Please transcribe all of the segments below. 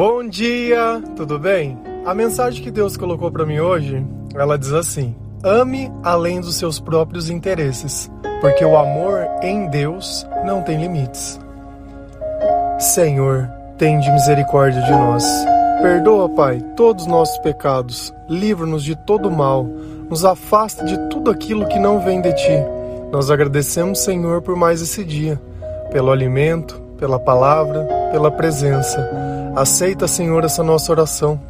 Bom dia, tudo bem? A mensagem que Deus colocou para mim hoje, ela diz assim: Ame além dos seus próprios interesses, porque o amor em Deus não tem limites. Senhor, tende misericórdia de nós. Perdoa, Pai, todos os nossos pecados, livra-nos de todo mal, nos afasta de tudo aquilo que não vem de ti. Nós agradecemos, Senhor, por mais esse dia, pelo alimento, pela palavra, pela presença. Aceita, Senhor, essa nossa oração,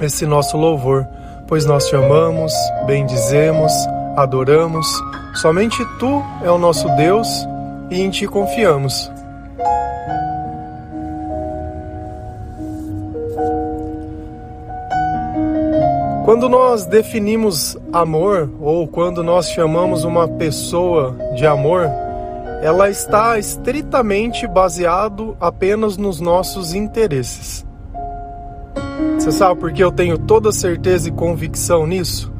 esse nosso louvor, pois nós te amamos, bendizemos, adoramos. Somente tu é o nosso Deus e em ti confiamos. Quando nós definimos amor ou quando nós chamamos uma pessoa de amor, ela está estritamente baseado apenas nos nossos interesses. Você sabe por que eu tenho toda certeza e convicção nisso?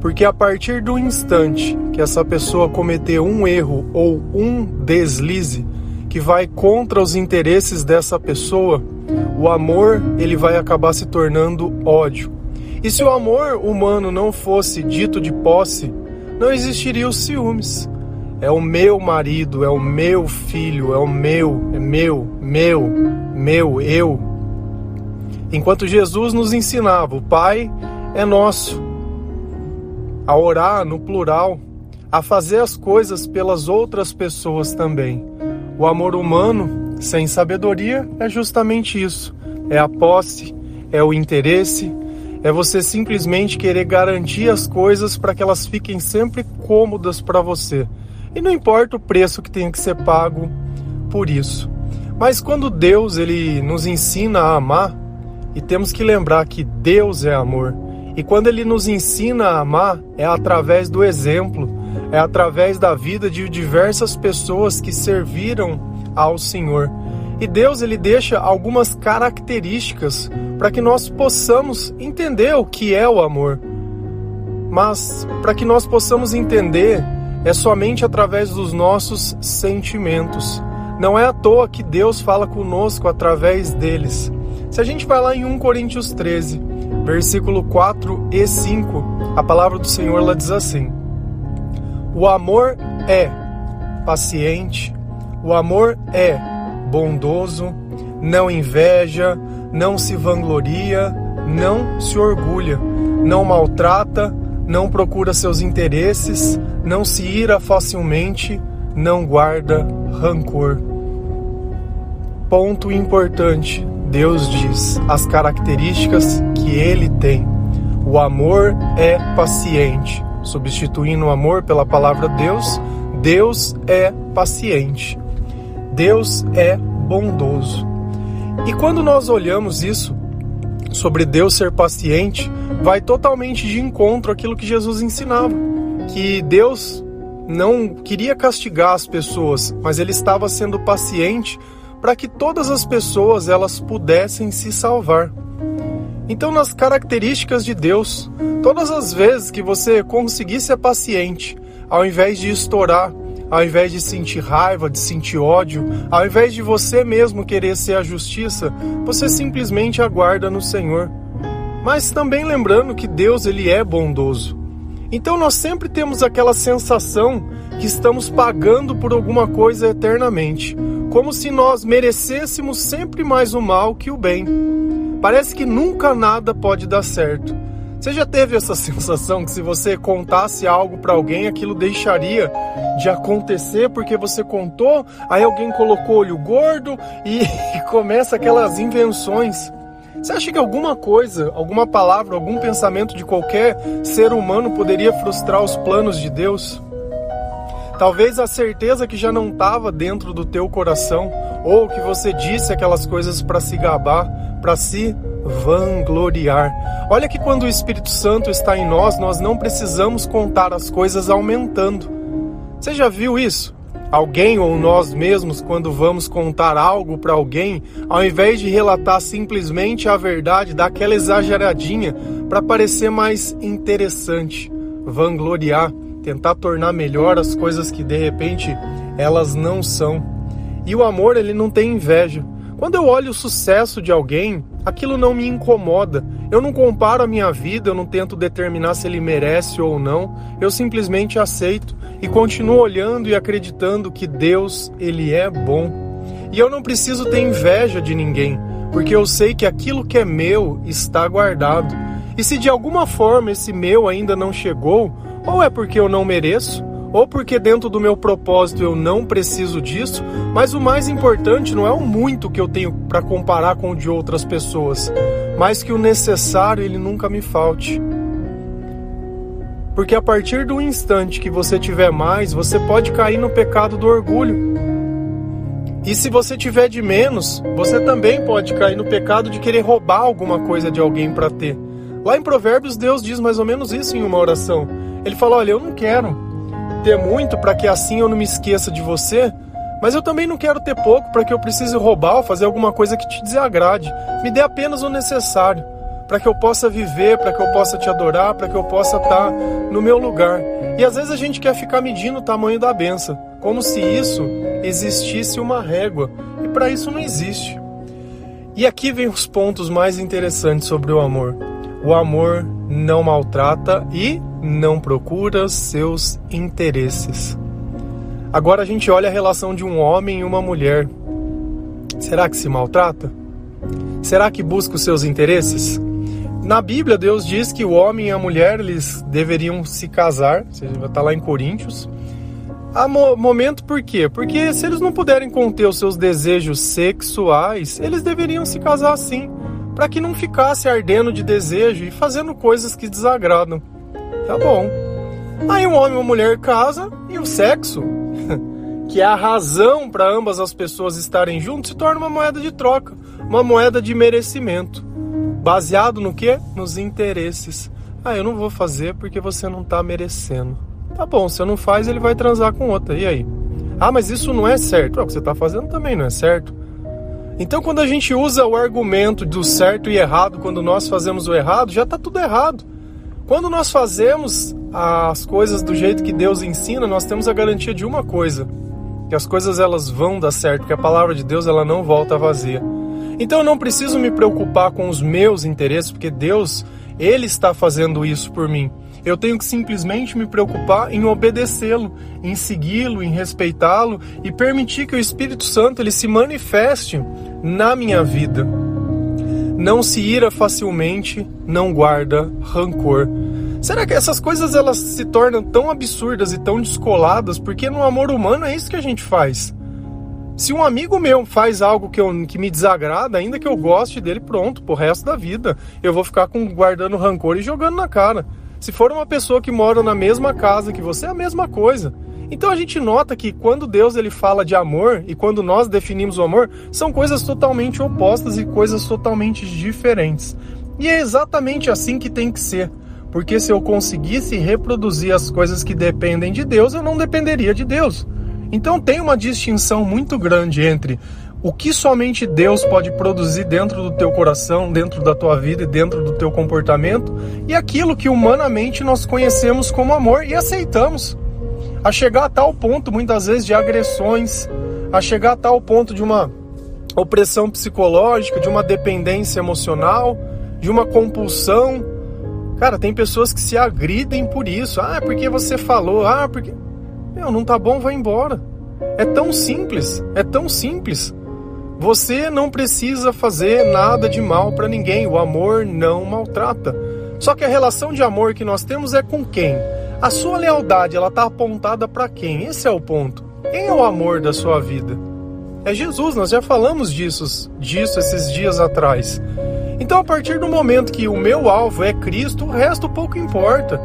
Porque a partir do instante que essa pessoa cometer um erro ou um deslize que vai contra os interesses dessa pessoa, o amor ele vai acabar se tornando ódio. E se o amor humano não fosse dito de posse, não existiria os ciúmes. É o meu marido, é o meu filho, é o meu, é meu, meu, meu, eu. Enquanto Jesus nos ensinava, o Pai é nosso, a orar no plural, a fazer as coisas pelas outras pessoas também. O amor humano, sem sabedoria, é justamente isso: é a posse, é o interesse, é você simplesmente querer garantir as coisas para que elas fiquem sempre cômodas para você. E não importa o preço que tenha que ser pago por isso. Mas quando Deus ele nos ensina a amar, e temos que lembrar que Deus é amor, e quando ele nos ensina a amar, é através do exemplo, é através da vida de diversas pessoas que serviram ao Senhor. E Deus ele deixa algumas características para que nós possamos entender o que é o amor. Mas para que nós possamos entender é somente através dos nossos sentimentos. Não é à toa que Deus fala conosco através deles. Se a gente vai lá em 1 Coríntios 13, versículo 4 e 5, a palavra do Senhor ela diz assim: O amor é paciente, o amor é bondoso, não inveja, não se vangloria, não se orgulha, não maltrata, não procura seus interesses, não se ira facilmente, não guarda rancor. Ponto importante: Deus diz as características que ele tem. O amor é paciente. Substituindo o amor pela palavra Deus, Deus é paciente. Deus é bondoso. E quando nós olhamos isso sobre Deus ser paciente, vai totalmente de encontro àquilo que Jesus ensinava, que Deus não queria castigar as pessoas, mas ele estava sendo paciente para que todas as pessoas elas pudessem se salvar. Então, nas características de Deus, todas as vezes que você conseguir ser paciente, ao invés de estourar, ao invés de sentir raiva, de sentir ódio, ao invés de você mesmo querer ser a justiça, você simplesmente aguarda no Senhor. Mas também lembrando que Deus ele é bondoso. Então nós sempre temos aquela sensação que estamos pagando por alguma coisa eternamente, como se nós merecêssemos sempre mais o mal que o bem. Parece que nunca nada pode dar certo. Você já teve essa sensação que se você contasse algo para alguém, aquilo deixaria de acontecer porque você contou, aí alguém colocou olho gordo e, começa aquelas invenções. Você acha que alguma coisa, alguma palavra, algum pensamento de qualquer ser humano poderia frustrar os planos de Deus? Talvez a certeza que já não estava dentro do teu coração, ou que você disse aquelas coisas para se gabar, para se vangloriar. Olha que quando o Espírito Santo está em nós, nós não precisamos contar as coisas aumentando. Você já viu isso? Alguém ou nós mesmos, quando vamos contar algo para alguém, ao invés de relatar simplesmente a verdade, dá aquela exageradinha para parecer mais interessante, vangloriar, tentar tornar melhor as coisas que de repente elas não são. E o amor, ele não tem inveja. Quando eu olho o sucesso de alguém, aquilo não me incomoda. Eu não comparo a minha vida, eu não tento determinar se ele merece ou não. Eu simplesmente aceito e continuo olhando e acreditando que Deus, ele é bom. E eu não preciso ter inveja de ninguém, porque eu sei que aquilo que é meu está guardado. E se de alguma forma esse meu ainda não chegou, ou é porque eu não mereço, ou porque dentro do meu propósito eu não preciso disso, mas o mais importante não é o muito que eu tenho para comparar com o de outras pessoas, mas que o necessário ele nunca me falte. Porque a partir do instante que você tiver mais, você pode cair no pecado do orgulho. E se você tiver de menos, você também pode cair no pecado de querer roubar alguma coisa de alguém para ter. Lá em Provérbios, Deus diz mais ou menos isso em uma oração. Ele fala: Olha, eu não quero ter muito para que assim eu não me esqueça de você, mas eu também não quero ter pouco para que eu precise roubar ou fazer alguma coisa que te desagrade. Me dê apenas o necessário para que eu possa viver, para que eu possa te adorar, para que eu possa estar no meu lugar. E às vezes a gente quer ficar medindo o tamanho da benção, como se isso existisse uma régua, e para isso não existe. E aqui vem os pontos mais interessantes sobre o amor. O amor não maltrata e não procura seus interesses. Agora a gente olha a relação de um homem e uma mulher. Será que se maltrata? Será que busca os seus interesses? Na Bíblia, Deus diz que o homem e a mulher eles deveriam se casar, está lá em Coríntios. Há momento por quê? Porque se eles não puderem conter os seus desejos sexuais, eles deveriam se casar sim para que não ficasse ardendo de desejo e fazendo coisas que desagradam. Tá bom. Aí um homem e uma mulher casa e o sexo, que é a razão para ambas as pessoas estarem juntos, se torna uma moeda de troca, uma moeda de merecimento. Baseado no que? Nos interesses. Ah, eu não vou fazer porque você não está merecendo. Tá bom, se eu não faz, ele vai transar com outra. E aí? Ah, mas isso não é certo. Ah, o que você está fazendo também não é certo. Então, quando a gente usa o argumento do certo e errado, quando nós fazemos o errado, já está tudo errado. Quando nós fazemos as coisas do jeito que Deus ensina, nós temos a garantia de uma coisa: que as coisas elas vão dar certo, que a palavra de Deus ela não volta vazia. Então, eu não preciso me preocupar com os meus interesses, porque Deus ele está fazendo isso por mim. Eu tenho que simplesmente me preocupar em obedecê-lo, em segui-lo, em respeitá-lo e permitir que o Espírito Santo ele se manifeste na minha vida. Não se ira facilmente, não guarda rancor. Será que essas coisas elas se tornam tão absurdas e tão descoladas porque no amor humano é isso que a gente faz? Se um amigo meu faz algo que, eu, que me desagrada, ainda que eu goste dele, pronto, pro resto da vida, eu vou ficar com, guardando rancor e jogando na cara. Se for uma pessoa que mora na mesma casa que você, é a mesma coisa. Então a gente nota que quando Deus ele fala de amor e quando nós definimos o amor, são coisas totalmente opostas e coisas totalmente diferentes. E é exatamente assim que tem que ser. Porque se eu conseguisse reproduzir as coisas que dependem de Deus, eu não dependeria de Deus. Então tem uma distinção muito grande entre o que somente Deus pode produzir dentro do teu coração, dentro da tua vida e dentro do teu comportamento, e aquilo que humanamente nós conhecemos como amor e aceitamos. A chegar a tal ponto, muitas vezes, de agressões, a chegar a tal ponto de uma opressão psicológica, de uma dependência emocional, de uma compulsão. Cara, tem pessoas que se agridem por isso. Ah, porque você falou. Ah, porque. Meu, não tá bom, vai embora. É tão simples, é tão simples. Você não precisa fazer nada de mal para ninguém. O amor não maltrata. Só que a relação de amor que nós temos é com quem? A sua lealdade, ela está apontada para quem? Esse é o ponto. Quem é o amor da sua vida? É Jesus, nós já falamos disso, disso esses dias atrás. Então, a partir do momento que o meu alvo é Cristo, o resto pouco importa.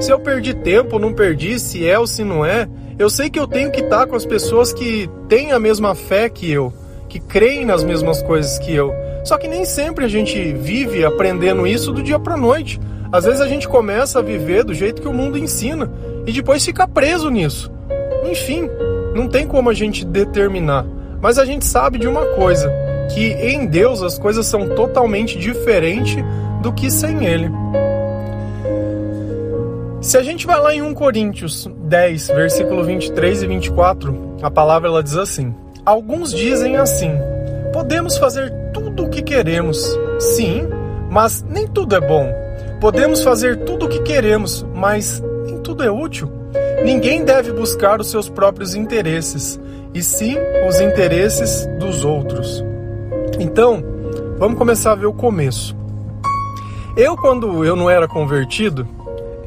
Se eu perdi tempo não perdi, se é ou se não é, eu sei que eu tenho que estar com as pessoas que têm a mesma fé que eu que creem nas mesmas coisas que eu. Só que nem sempre a gente vive aprendendo isso do dia para noite. Às vezes a gente começa a viver do jeito que o mundo ensina e depois fica preso nisso. Enfim, não tem como a gente determinar. Mas a gente sabe de uma coisa, que em Deus as coisas são totalmente diferentes do que sem Ele. Se a gente vai lá em 1 Coríntios 10, versículo 23 e 24, a palavra ela diz assim: Alguns dizem assim: podemos fazer tudo o que queremos, Sim, mas nem tudo é bom. Podemos fazer tudo o que queremos, mas nem tudo é útil. Ninguém deve buscar os seus próprios interesses, e sim os interesses dos outros. Então, vamos começar a ver o começo. Eu, quando eu não era convertido,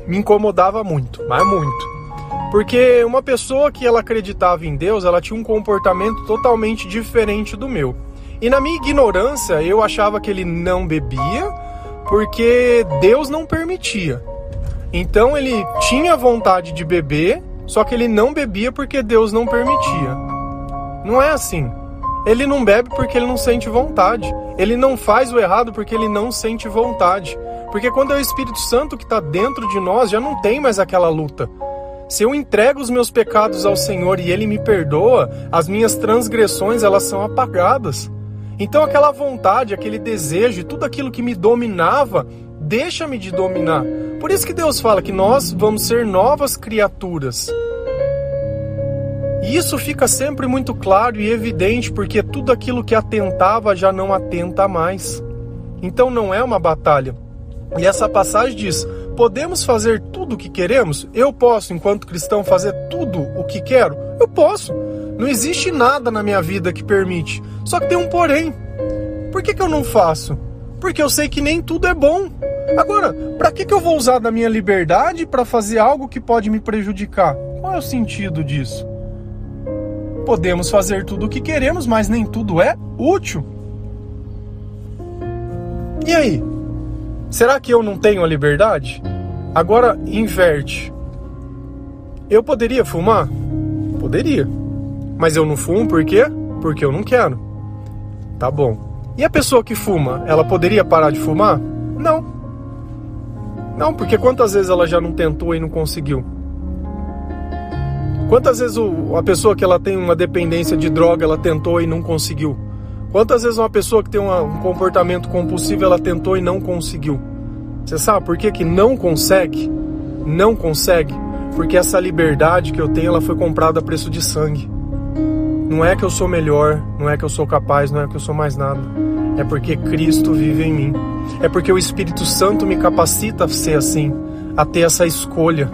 me incomodava muito, mas muito. Porque uma pessoa que ela acreditava em Deus, ela tinha um comportamento totalmente diferente do meu. E na minha ignorância, eu achava que ele não bebia porque Deus não permitia. Então ele tinha vontade de beber, só que ele não bebia porque Deus não permitia. Não é assim. Ele não bebe porque ele não sente vontade. Ele não faz o errado porque ele não sente vontade. Porque quando é o Espírito Santo que está dentro de nós, já não tem mais aquela luta. Se eu entrego os meus pecados ao Senhor e Ele me perdoa, as minhas transgressões elas são apagadas. Então aquela vontade, aquele desejo, tudo aquilo que me dominava, deixa-me de dominar. Por isso que Deus fala que nós vamos ser novas criaturas. E isso fica sempre muito claro e evidente porque tudo aquilo que atentava já não atenta mais. Então não é uma batalha. E essa passagem diz: podemos fazer tudo o que queremos? Eu posso, enquanto cristão, fazer tudo o que quero? Eu posso. Não existe nada na minha vida que permite. Só que tem um porém. Por que, que eu não faço? Porque eu sei que nem tudo é bom. Agora, para que, que eu vou usar da minha liberdade para fazer algo que pode me prejudicar? Qual é o sentido disso? Podemos fazer tudo o que queremos, mas nem tudo é útil. E aí? Será que eu não tenho a liberdade? Agora inverte. Eu poderia fumar? Poderia. Mas eu não fumo por quê? Porque eu não quero. Tá bom. E a pessoa que fuma, ela poderia parar de fumar? Não. Não, porque quantas vezes ela já não tentou e não conseguiu? Quantas vezes a pessoa que ela tem uma dependência de droga, ela tentou e não conseguiu? Quantas vezes uma pessoa que tem um comportamento compulsivo, ela tentou e não conseguiu? Você sabe por que, que não consegue? Não consegue? Porque essa liberdade que eu tenho, ela foi comprada a preço de sangue. Não é que eu sou melhor, não é que eu sou capaz, não é que eu sou mais nada. É porque Cristo vive em mim. É porque o Espírito Santo me capacita a ser assim, a ter essa escolha.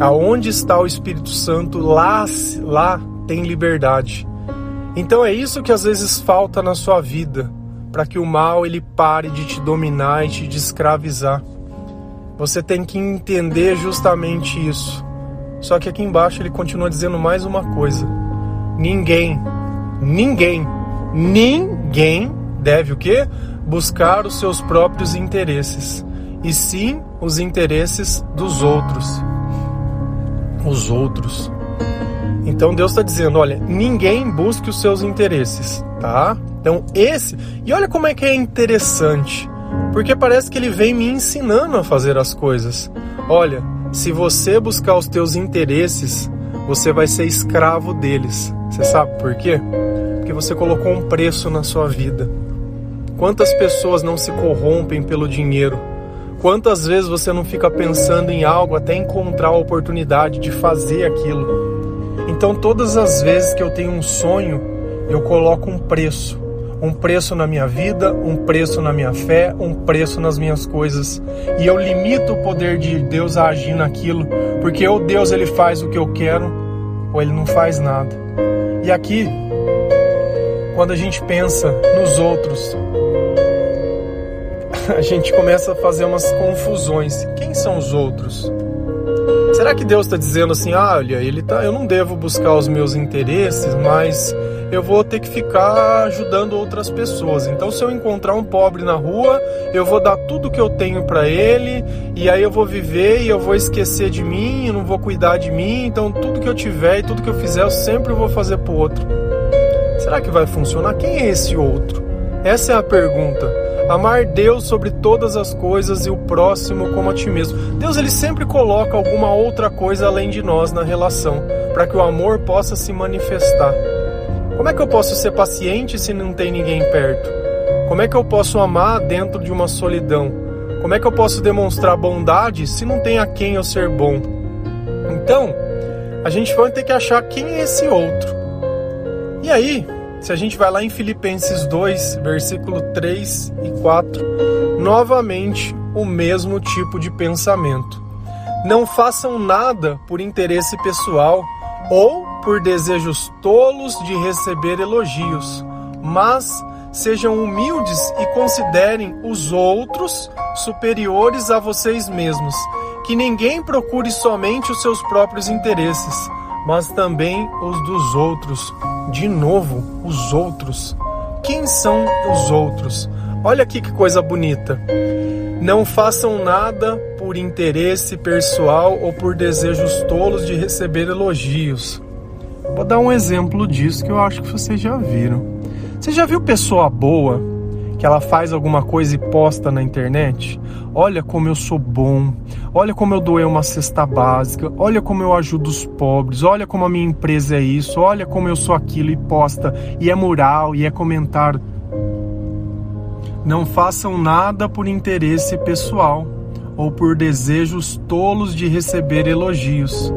Aonde está o Espírito Santo, lá, lá tem liberdade. Então é isso que às vezes falta na sua vida, para que o mal ele pare de te dominar e te escravizar. Você tem que entender justamente isso. Só que aqui embaixo ele continua dizendo mais uma coisa. Ninguém, ninguém, ninguém deve o quê? Buscar os seus próprios interesses, e sim os interesses dos outros. Os outros. Então Deus está dizendo, olha, ninguém busque os seus interesses, tá? Então esse, e olha como é que é interessante, porque parece que ele vem me ensinando a fazer as coisas. Olha, se você buscar os teus interesses, você vai ser escravo deles. Você sabe por quê? Porque você colocou um preço na sua vida. Quantas pessoas não se corrompem pelo dinheiro? Quantas vezes você não fica pensando em algo até encontrar a oportunidade de fazer aquilo? Então, todas as vezes que eu tenho um sonho, eu coloco um preço um preço na minha vida, um preço na minha fé, um preço nas minhas coisas. E eu limito o poder de Deus a agir naquilo, porque ou Deus ele faz o que eu quero, ou ele não faz nada. E aqui, quando a gente pensa nos outros, a gente começa a fazer umas confusões. Quem são os outros? Será que Deus está dizendo assim, ah, olha, ele tá, eu não devo buscar os meus interesses, mas eu vou ter que ficar ajudando outras pessoas. Então, se eu encontrar um pobre na rua, eu vou dar tudo que eu tenho para ele, e aí eu vou viver e eu vou esquecer de mim, eu não vou cuidar de mim. Então, tudo que eu tiver e tudo que eu fizer, eu sempre vou fazer pro outro. Será que vai funcionar? Quem é esse outro? Essa é a pergunta. Amar Deus sobre todas as coisas e o próximo como a ti mesmo. Deus ele sempre coloca alguma outra coisa além de nós na relação, para que o amor possa se manifestar. Como é que eu posso ser paciente se não tem ninguém perto? Como é que eu posso amar dentro de uma solidão? Como é que eu posso demonstrar bondade se não tem a quem eu ser bom? Então, a gente vai ter que achar quem é esse outro. E aí, se a gente vai lá em Filipenses 2, versículo 3 e 4, novamente o mesmo tipo de pensamento. Não façam nada por interesse pessoal ou por desejos tolos de receber elogios, mas sejam humildes e considerem os outros superiores a vocês mesmos. Que ninguém procure somente os seus próprios interesses, mas também os dos outros. De novo, os outros. Quem são os outros? Olha aqui que coisa bonita. Não façam nada por interesse pessoal ou por desejos tolos de receber elogios. Vou dar um exemplo disso que eu acho que vocês já viram. Você já viu pessoa boa que ela faz alguma coisa e posta na internet? Olha como eu sou bom, olha como eu doei uma cesta básica, olha como eu ajudo os pobres, olha como a minha empresa é isso, olha como eu sou aquilo e posta, e é mural, e é comentário. Não façam nada por interesse pessoal ou por desejos tolos de receber elogios.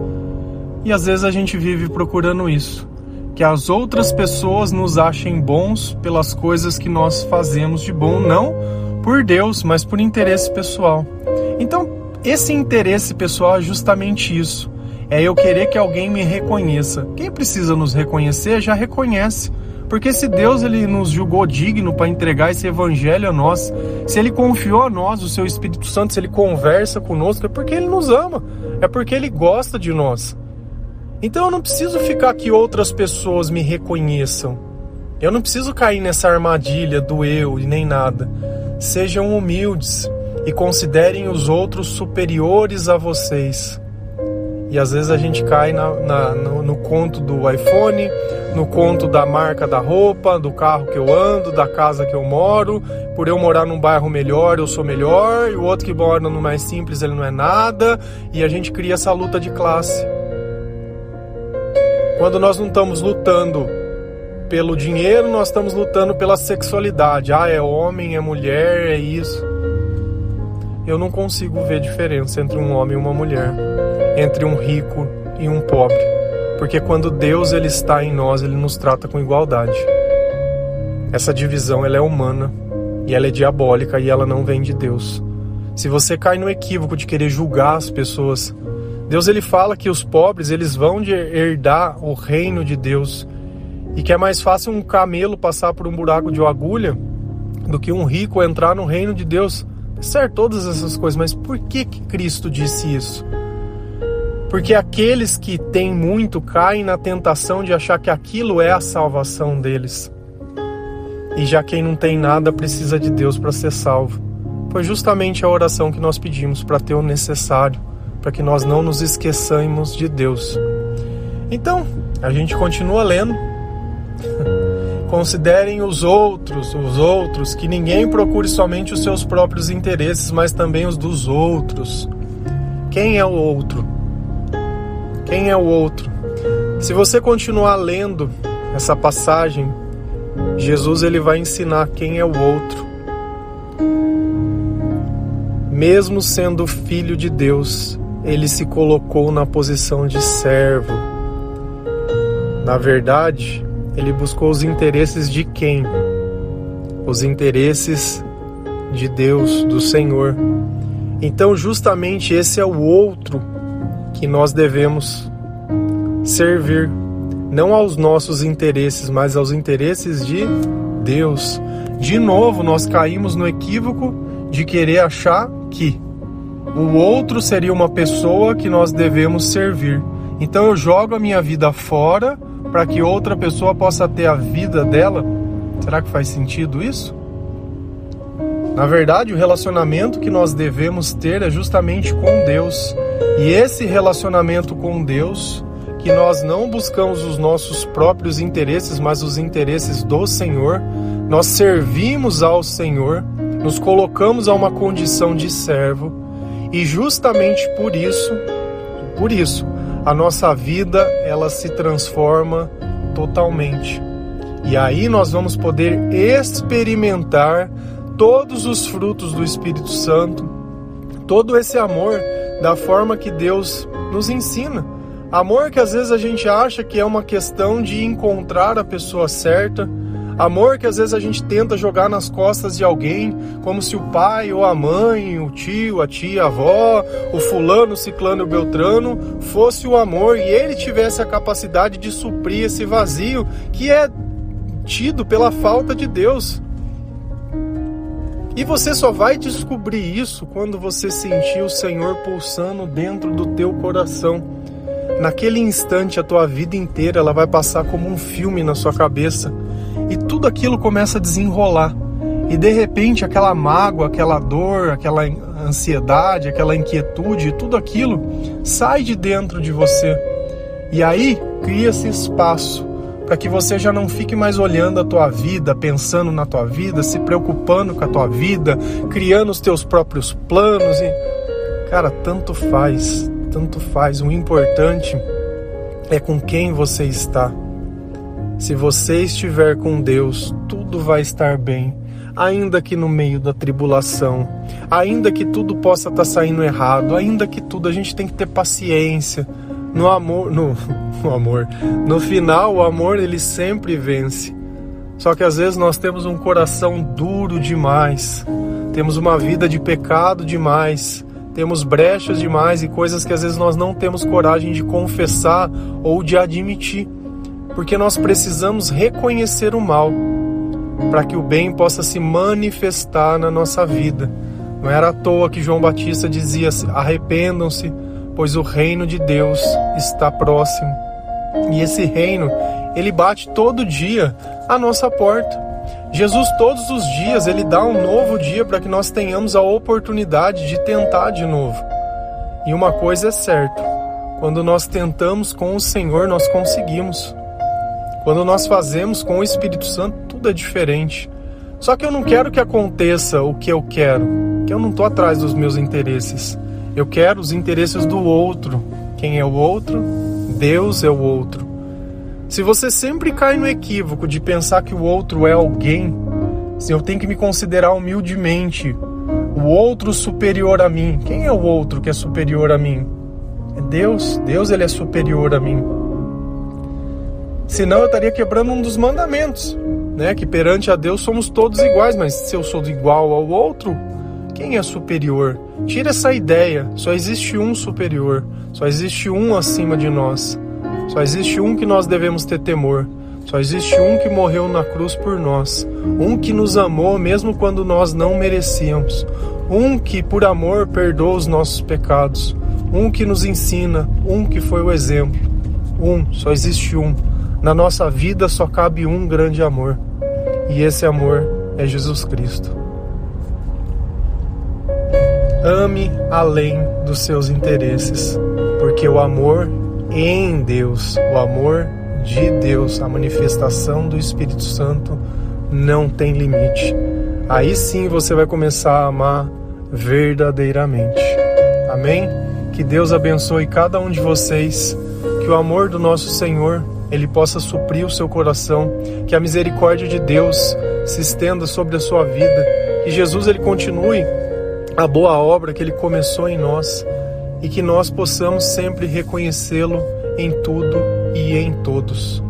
E às vezes a gente vive procurando isso, que as outras pessoas nos achem bons pelas coisas que nós fazemos de bom, não por Deus, mas por interesse pessoal. Então, esse interesse pessoal é justamente isso. É eu querer que alguém me reconheça. Quem precisa nos reconhecer já reconhece. Porque se Deus ele nos julgou digno para entregar esse evangelho a nós, se ele confiou a nós o seu Espírito Santo, se ele conversa conosco, é porque ele nos ama, é porque ele gosta de nós. Então eu não preciso ficar que outras pessoas me reconheçam. Eu não preciso cair nessa armadilha do eu e nem nada. Sejam humildes e considerem os outros superiores a vocês. E às vezes a gente cai na, na, no, no conto do iPhone, no conto da marca da roupa, do carro que eu ando, da casa que eu moro. Por eu morar num bairro melhor, eu sou melhor, e o outro que mora no mais simples, ele não é nada. E a gente cria essa luta de classe. Quando nós não estamos lutando pelo dinheiro, nós estamos lutando pela sexualidade. Ah, é homem, é mulher, é isso. Eu não consigo ver diferença entre um homem e uma mulher, entre um rico e um pobre, porque quando Deus ele está em nós, ele nos trata com igualdade. Essa divisão ela é humana e ela é diabólica e ela não vem de Deus. Se você cai no equívoco de querer julgar as pessoas, Deus ele fala que os pobres eles vão de herdar o reino de Deus e que é mais fácil um camelo passar por um buraco de agulha do que um rico entrar no reino de Deus. Certo, todas essas coisas, mas por que, que Cristo disse isso? Porque aqueles que têm muito caem na tentação de achar que aquilo é a salvação deles. E já quem não tem nada precisa de Deus para ser salvo. Foi justamente a oração que nós pedimos para ter o necessário, para que nós não nos esqueçamos de Deus. Então, a gente continua lendo Considerem os outros, os outros, que ninguém procure somente os seus próprios interesses, mas também os dos outros. Quem é o outro? Quem é o outro? Se você continuar lendo essa passagem, Jesus ele vai ensinar quem é o outro. Mesmo sendo filho de Deus, ele se colocou na posição de servo. Na verdade, ele buscou os interesses de quem? Os interesses de Deus, do Senhor. Então, justamente esse é o outro que nós devemos servir, não aos nossos interesses, mas aos interesses de Deus. De novo, nós caímos no equívoco de querer achar que o outro seria uma pessoa que nós devemos servir. Então eu jogo a minha vida fora para que outra pessoa possa ter a vida dela? Será que faz sentido isso? Na verdade, o relacionamento que nós devemos ter é justamente com Deus. E esse relacionamento com Deus, que nós não buscamos os nossos próprios interesses, mas os interesses do Senhor, nós servimos ao Senhor, nos colocamos a uma condição de servo, e justamente por isso, por isso, a nossa vida ela se transforma totalmente. E aí nós vamos poder experimentar todos os frutos do Espírito Santo, todo esse amor da forma que Deus nos ensina. Amor que às vezes a gente acha que é uma questão de encontrar a pessoa certa. Amor que às vezes a gente tenta jogar nas costas de alguém, como se o pai ou a mãe, o tio, a tia, a avó, o fulano, o ciclano e o beltrano fosse o amor e ele tivesse a capacidade de suprir esse vazio que é tido pela falta de Deus. E você só vai descobrir isso quando você sentir o Senhor pulsando dentro do teu coração. Naquele instante, a tua vida inteira ela vai passar como um filme na sua cabeça e tudo aquilo começa a desenrolar. E de repente, aquela mágoa, aquela dor, aquela ansiedade, aquela inquietude, tudo aquilo sai de dentro de você. E aí cria-se espaço para que você já não fique mais olhando a tua vida, pensando na tua vida, se preocupando com a tua vida, criando os teus próprios planos e cara, tanto faz, tanto faz. O importante é com quem você está. Se você estiver com Deus, tudo vai estar bem, ainda que no meio da tribulação, ainda que tudo possa estar saindo errado, ainda que tudo a gente tem que ter paciência no amor, no, no amor. No final, o amor ele sempre vence. Só que às vezes nós temos um coração duro demais, temos uma vida de pecado demais, temos brechas demais e coisas que às vezes nós não temos coragem de confessar ou de admitir, porque nós precisamos reconhecer o mal para que o bem possa se manifestar na nossa vida. Não era à toa que João Batista dizia: arrependam-se, pois o reino de Deus está próximo. E esse reino, ele bate todo dia à nossa porta. Jesus todos os dias ele dá um novo dia para que nós tenhamos a oportunidade de tentar de novo. E uma coisa é certa, quando nós tentamos com o Senhor, nós conseguimos. Quando nós fazemos com o Espírito Santo, tudo é diferente. Só que eu não quero que aconteça o que eu quero, que eu não estou atrás dos meus interesses. Eu quero os interesses do outro. Quem é o outro? Deus é o outro. Se você sempre cai no equívoco de pensar que o outro é alguém, se eu tenho que me considerar humildemente o outro superior a mim, quem é o outro que é superior a mim? É Deus. Deus ele é superior a mim. Senão eu estaria quebrando um dos mandamentos, né? Que perante a Deus somos todos iguais, mas se eu sou igual ao outro, quem é superior? Tira essa ideia. Só existe um superior. Só existe um acima de nós. Só existe um que nós devemos ter temor. Só existe um que morreu na cruz por nós. Um que nos amou mesmo quando nós não merecíamos. Um que, por amor, perdoa os nossos pecados. Um que nos ensina. Um que foi o exemplo. Um, só existe um. Na nossa vida só cabe um grande amor. E esse amor é Jesus Cristo. Ame além dos seus interesses, porque o amor em Deus, o amor de Deus, a manifestação do Espírito Santo não tem limite. Aí sim você vai começar a amar verdadeiramente. Amém? Que Deus abençoe cada um de vocês, que o amor do nosso Senhor ele possa suprir o seu coração, que a misericórdia de Deus se estenda sobre a sua vida, que Jesus ele continue a boa obra que Ele começou em nós e que nós possamos sempre reconhecê-lo em tudo e em todos.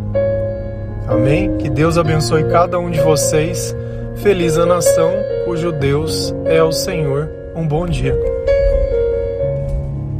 Amém? Que Deus abençoe cada um de vocês. Feliz a nação cujo Deus é o Senhor. Um bom dia.